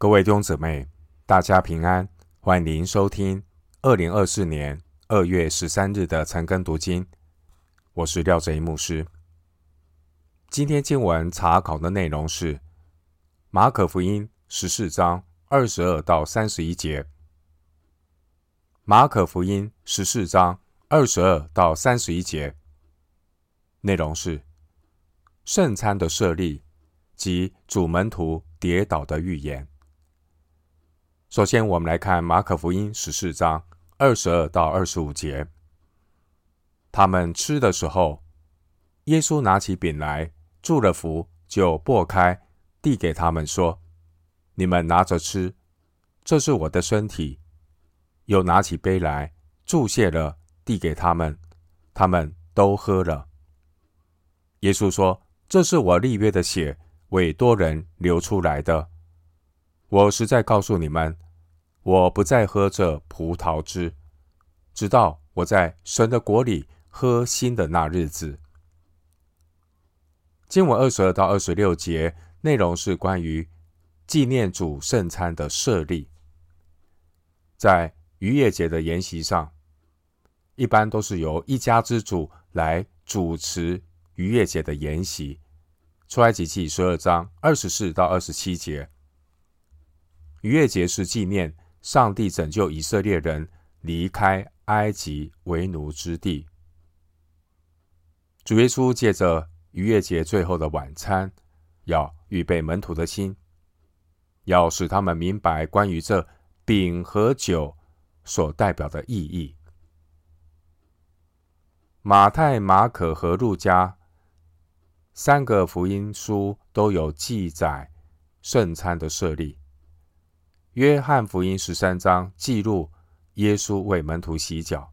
各位弟兄姊妹，大家平安，欢迎收听二零二四年二月十三日的晨更读经。我是廖哲一牧师。今天经文查考的内容是马可福音十四章二十二到三十一节。马可福音十四章二十二到三十一节，内容是圣餐的设立及主门徒跌倒的预言。首先，我们来看马可福音十四章二十二到二十五节。他们吃的时候，耶稣拿起饼来，祝了福，就擘开，递给他们说：“你们拿着吃，这是我的身体。”又拿起杯来，祝谢了，递给他们，他们都喝了。耶稣说：“这是我立约的血，为多人流出来的。”我实在告诉你们，我不再喝这葡萄汁，直到我在神的国里喝新的那日子。经文二十二到二十六节内容是关于纪念主圣餐的设立。在逾越节的筵席上，一般都是由一家之主来主持逾越节的筵席。出埃及记十二章二十四到二十七节。逾越节是纪念上帝拯救以色列人离开埃及为奴之地。主耶稣借着逾越节最后的晚餐，要预备门徒的心，要使他们明白关于这饼和酒所代表的意义。马太、马可和路加三个福音书都有记载圣餐的设立。约翰福音十三章记录耶稣为门徒洗脚。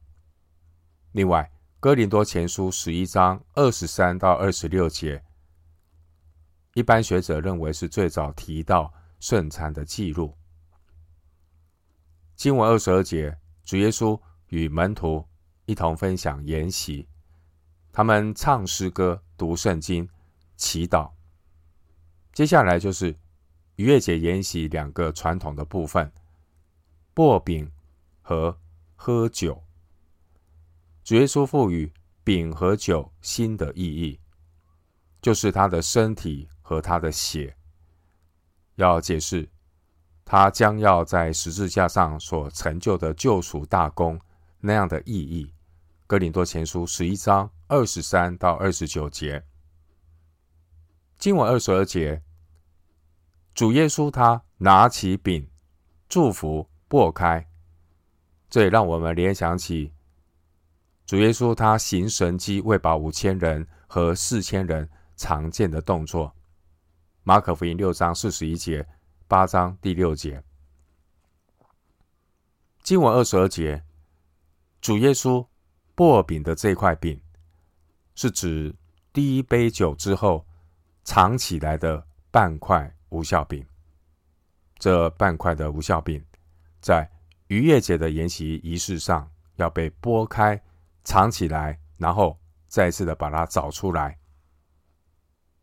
另外，哥林多前书十一章二十三到二十六节，一般学者认为是最早提到圣餐的记录。经文二十二节，主耶稣与门徒一同分享筵席，他们唱诗歌、读圣经、祈祷。接下来就是。逾越节筵席两个传统的部分：擘饼和喝酒。主耶稣赋予饼和酒新的意义，就是他的身体和他的血。要解释他将要在十字架上所成就的救赎大功那样的意义。哥林多前书十一章二十三到二十九节，经文二十二节。主耶稣他拿起饼，祝福，擘开，这也让我们联想起主耶稣他行神迹喂饱五千人和四千人常见的动作。马可福音六章四十一节，八章第六节，经文二十二节，主耶稣擘饼的这块饼，是指第一杯酒之后藏起来的半块。无效饼，这半块的无效饼，在逾越节的筵席仪式上要被剥开、藏起来，然后再次的把它找出来。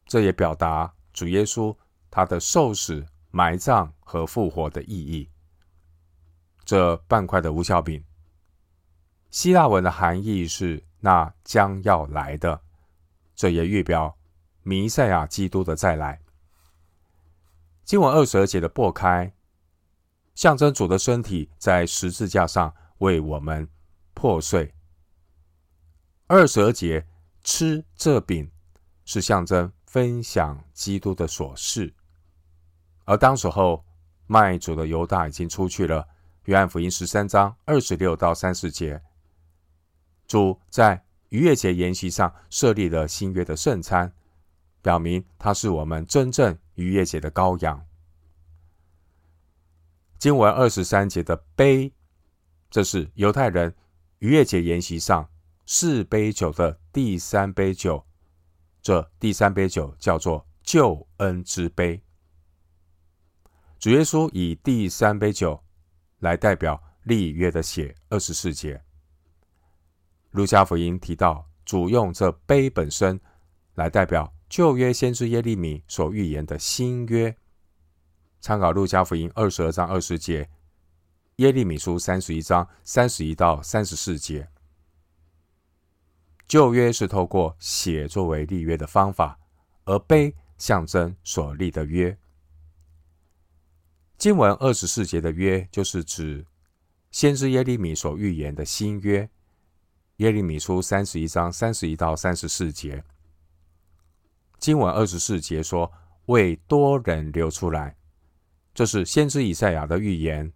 这也表达主耶稣他的受死、埋葬和复活的意义。这半块的无效饼，希腊文的含义是“那将要来的”，这也预表弥赛亚基督的再来。经文二十二节的擘开，象征主的身体在十字架上为我们破碎。二十二节吃这饼，是象征分享基督的所事。而当时候卖主的犹大已经出去了。约翰福音十三章二十六到三十节，主在逾越节筵席上设立了新约的圣餐，表明他是我们真正。逾越节的羔羊，经文二十三节的杯，这是犹太人逾越节筵席上四杯酒的第三杯酒。这第三杯酒叫做救恩之杯。主耶稣以第三杯酒来代表立约的血。二十四节，路加福音提到主用这杯本身来代表。旧约先知耶利米所预言的新约，参考路加福音二十二章二十节，耶利米书三十一章三十一到三十四节。旧约是透过血作为立约的方法，而碑象征所立的约。经文二十四节的约，就是指先知耶利米所预言的新约。耶利米书三十一章三十一到三十四节。经文二十四节说：“为多人流出来。”这是先知以赛亚的预言，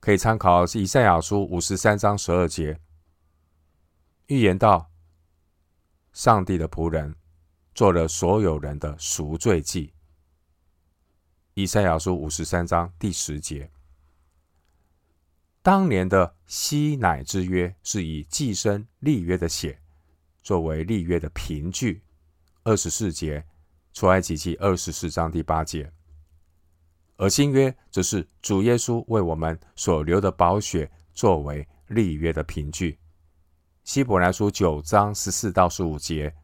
可以参考以赛亚书五十三章十二节，预言到上帝的仆人做了所有人的赎罪祭。以赛亚书五十三章第十节，当年的西乃之约是以祭生立约的血作为立约的凭据。二十四节，出埃及记二十四章第八节。而新约则是主耶稣为我们所流的宝血作为立约的凭据。希伯来书九章十四到十五节，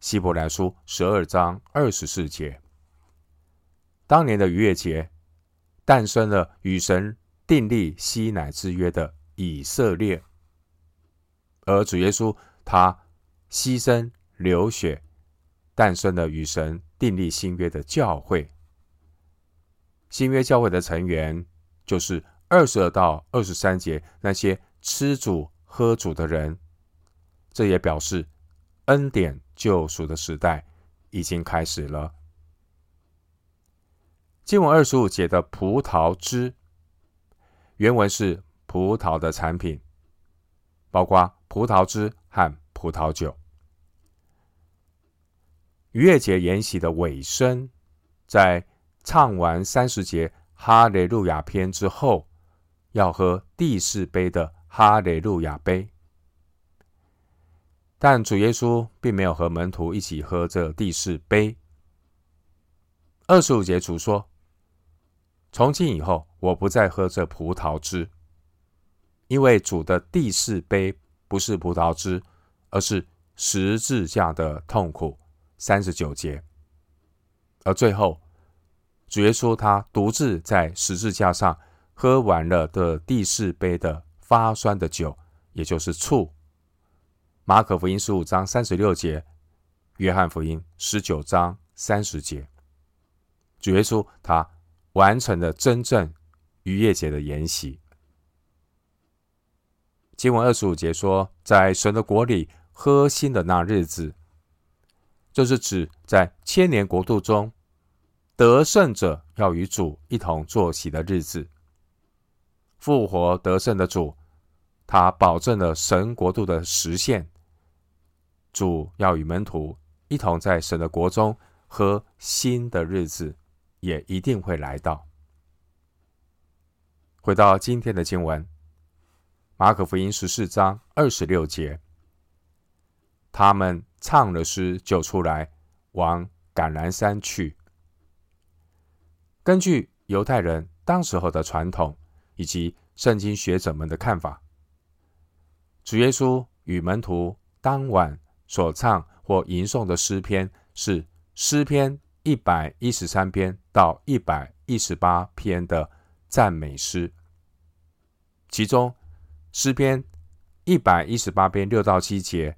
希伯来书十二章二十四节。当年的逾越节，诞生了与神订立西乃之约的以色列，而主耶稣他牺牲流血，诞生了与神订立新约的教会。新约教会的成员就是二十二到二十三节那些吃主喝主的人，这也表示恩典救赎的时代已经开始了。经文二十五节的葡萄汁，原文是葡萄的产品，包括葡萄汁和葡萄酒。逾越节筵席的尾声，在唱完三十节哈雷路亚篇之后，要喝第四杯的哈雷路亚杯。但主耶稣并没有和门徒一起喝这第四杯。二十五节主说：“从今以后，我不再喝这葡萄汁，因为主的第四杯不是葡萄汁，而是十字架的痛苦。”三十九节，而最后。主耶稣他独自在十字架上喝完了的第四杯的发酸的酒，也就是醋。马可福音十五章三十六节，约翰福音十九章三十节，主耶稣他完成了真正逾越节的筵席。经文二十五节说，在神的国里喝新的那日子，就是指在千年国度中。得胜者要与主一同坐席的日子，复活得胜的主，他保证了神国度的实现。主要与门徒一同在神的国中喝新的日子，也一定会来到。回到今天的经文，马可福音十四章二十六节，他们唱了诗就出来，往橄榄山去。根据犹太人当时候的传统以及圣经学者们的看法，主耶稣与门徒当晚所唱或吟诵的诗篇是诗篇一百一十三篇到一百一十八篇的赞美诗。其中诗篇一百一十八篇六到七节、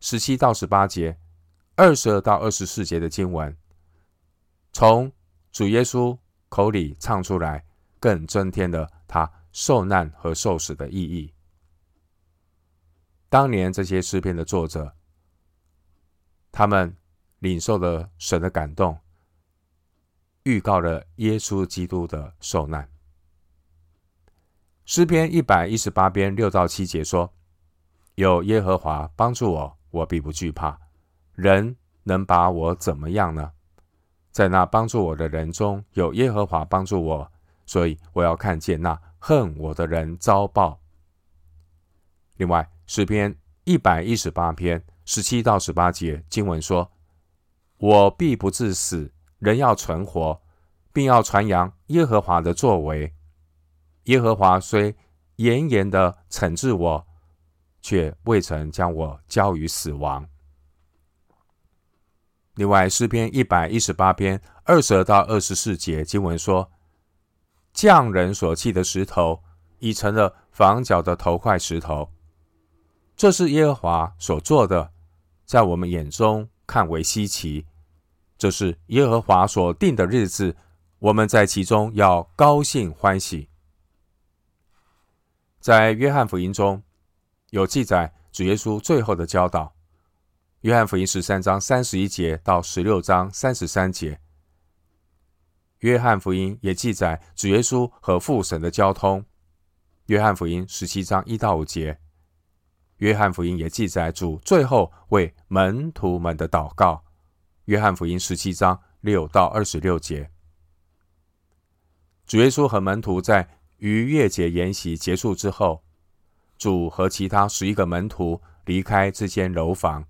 十七到十八节、二十二到二十四节的经文，从主耶稣。口里唱出来，更增添了他受难和受死的意义。当年这些诗篇的作者，他们领受了神的感动，预告了耶稣基督的受难。诗篇一百一十八篇六到七节说：“有耶和华帮助我，我必不惧怕。人能把我怎么样呢？”在那帮助我的人中有耶和华帮助我，所以我要看见那恨我的人遭报。另外，诗篇一百一十八篇十七到十八节经文说：“我必不致死，人要存活，并要传扬耶和华的作为。耶和华虽严严的惩治我，却未曾将我交于死亡。”另外，诗篇一百一十八篇二十到二十四节经文说：“匠人所弃的石头，已成了房角的头块石头。这是耶和华所做的，在我们眼中看为稀奇。这是耶和华所定的日子，我们在其中要高兴欢喜。”在约翰福音中有记载主耶稣最后的教导。约翰福音十三章三十一节到十六章三十三节，约翰福音也记载主耶稣和父神的交通。约翰福音十七章一到五节，约翰福音也记载主最后为门徒们的祷告。约翰福音十七章六到二十六节，主耶稣和门徒在逾越节筵席结束之后，主和其他十一个门徒离开这间楼房。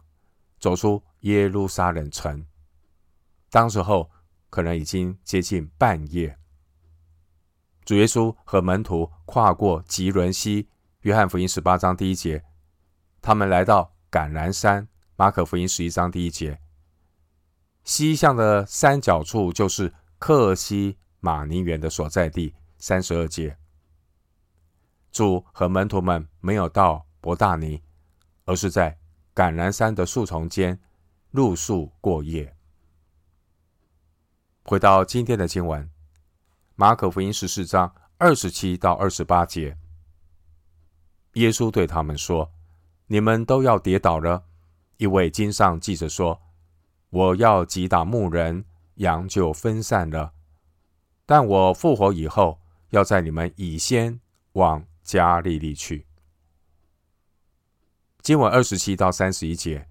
走出耶路撒冷城，当时候可能已经接近半夜。主耶稣和门徒跨过汲沦溪，约翰福音十八章第一节，他们来到橄榄山，马可福音十一章第一节。西向的山脚处就是客西马尼园的所在地，三十二节。主和门徒们没有到伯大尼，而是在。橄榄山的树丛间露宿过夜。回到今天的经文，马可福音十四章二十七到二十八节，耶稣对他们说：“你们都要跌倒了，因为经上记着说，我要击打牧人，羊就分散了。但我复活以后，要在你们以先往加利利去。”经文二十七到三十一节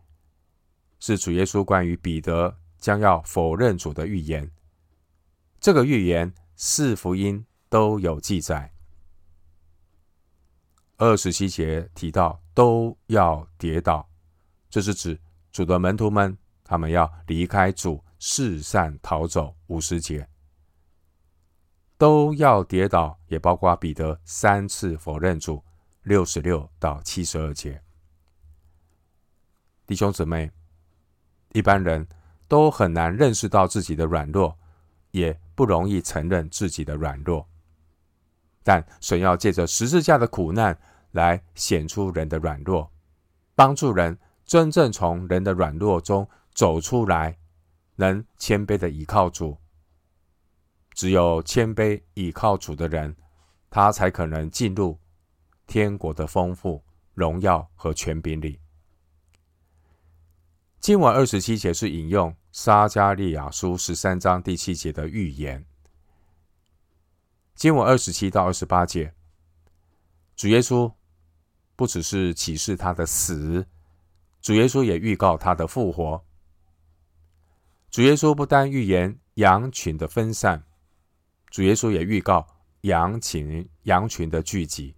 是主耶稣关于彼得将要否认主的预言。这个预言四福音都有记载。二十七节提到都要跌倒，这是指主的门徒们，他们要离开主，四散逃走。五十节都要跌倒，也包括彼得三次否认主。六十六到七十二节。弟兄姊妹，一般人都很难认识到自己的软弱，也不容易承认自己的软弱。但神要借着十字架的苦难来显出人的软弱，帮助人真正从人的软弱中走出来，能谦卑的倚靠主。只有谦卑倚靠主的人，他才可能进入天国的丰富、荣耀和权柄里。经文二十七节是引用撒迦利亚书十三章第七节的预言。经文二十七到二十八节，主耶稣不只是启示他的死，主耶稣也预告他的复活。主耶稣不单预言羊群的分散，主耶稣也预告羊群羊群的聚集。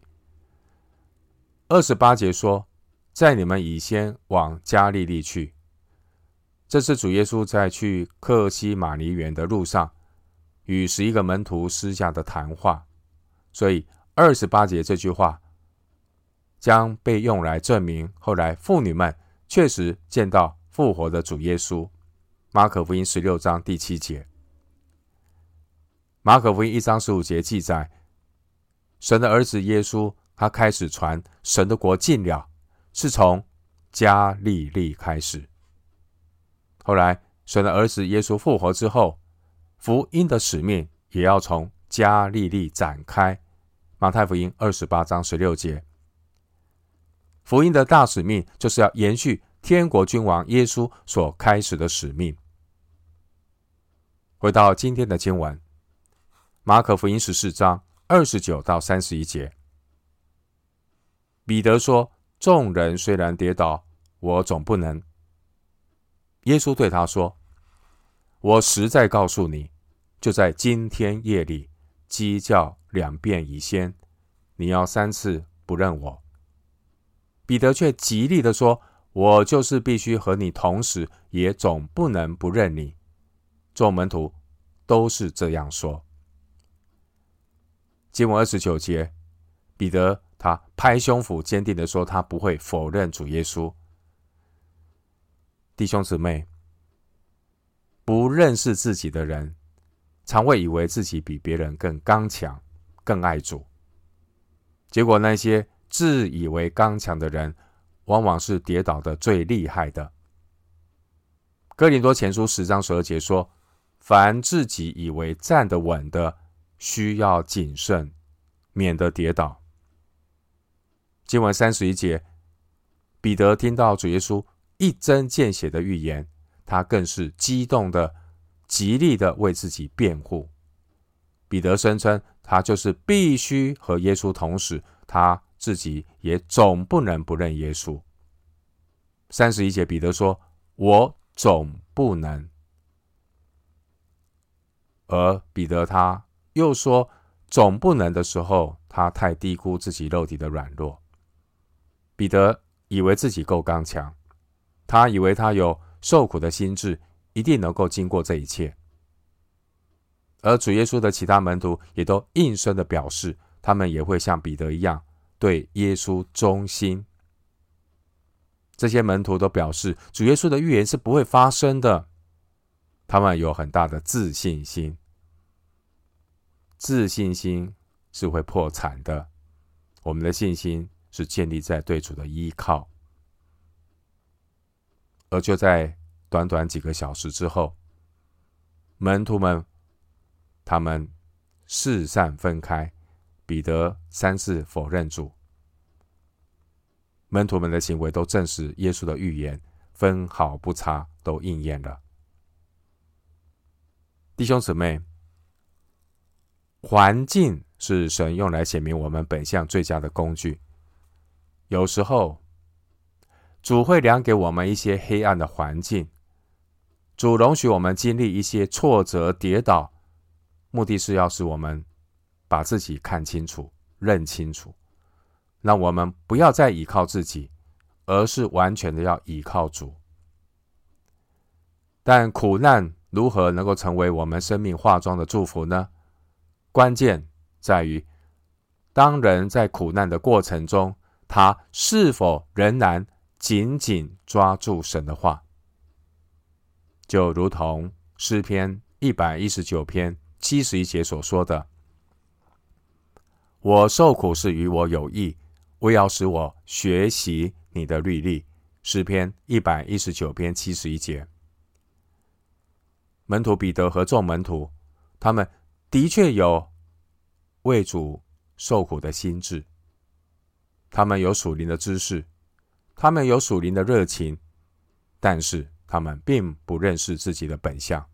二十八节说，在你们以先往加利利去。这是主耶稣在去客西马尼园的路上，与十一个门徒私下的谈话。所以二十八节这句话将被用来证明，后来妇女们确实见到复活的主耶稣。马可福音十六章第七节，马可福音一章十五节记载，神的儿子耶稣他开始传神的国近了，是从加利利开始。后来，神的儿子耶稣复活之后，福音的使命也要从加利利展开。马太福音二十八章十六节，福音的大使命就是要延续天国君王耶稣所开始的使命。回到今天的经文，马可福音十四章二十九到三十一节，彼得说：“众人虽然跌倒，我总不能。”耶稣对他说：“我实在告诉你，就在今天夜里，鸡叫两遍以先，你要三次不认我。”彼得却极力地说：“我就是必须和你同时，也总不能不认你。”众门徒都是这样说。经文二十九节，彼得他拍胸脯，坚定地说：“他不会否认主耶稣。”弟兄姊妹，不认识自己的人，常会以为自己比别人更刚强、更爱主。结果，那些自以为刚强的人，往往是跌倒的最厉害的。哥林多前书十章十二节说：“凡自己以为站得稳的，需要谨慎，免得跌倒。”经文三十一节，彼得听到主耶稣一针见血的预言，他更是激动的、极力的为自己辩护。彼得声称，他就是必须和耶稣同死，他自己也总不能不认耶稣。三十一节，彼得说：“我总不能。”而彼得他又说：“总不能”的时候，他太低估自己肉体的软弱。彼得以为自己够刚强，他以为他有受苦的心智，一定能够经过这一切。而主耶稣的其他门徒也都应声的表示，他们也会像彼得一样对耶稣忠心。这些门徒都表示，主耶稣的预言是不会发生的。他们有很大的自信心，自信心是会破产的。我们的信心是建立在对主的依靠。而就在短短几个小时之后，门徒们。他们四散分开，彼得三次否认主。门徒们的行为都证实耶稣的预言分毫不差，都应验了。弟兄姊妹，环境是神用来显明我们本相最佳的工具。有时候，主会量给我们一些黑暗的环境，主容许我们经历一些挫折、跌倒。目的是要使我们把自己看清楚、认清楚，让我们不要再依靠自己，而是完全的要依靠主。但苦难如何能够成为我们生命化妆的祝福呢？关键在于，当人在苦难的过程中，他是否仍然紧紧抓住神的话，就如同诗篇一百一十九篇。七十一节所说的：“我受苦是与我有益，为要使我学习你的律例。”诗篇一百一十九篇七十一节。门徒彼得和众门徒，他们的确有为主受苦的心志，他们有属灵的知识，他们有属灵的热情，但是他们并不认识自己的本相，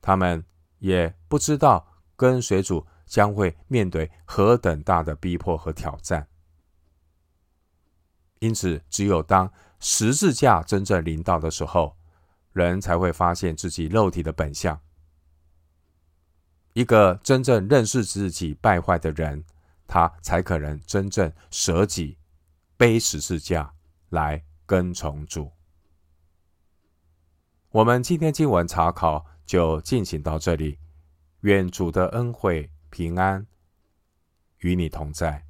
他们。也不知道跟随主将会面对何等大的逼迫和挑战，因此，只有当十字架真正临到的时候，人才会发现自己肉体的本相。一个真正认识自己败坏的人，他才可能真正舍己背十字架来跟从主。我们今天经文查考。就进行到这里，愿主的恩惠平安与你同在。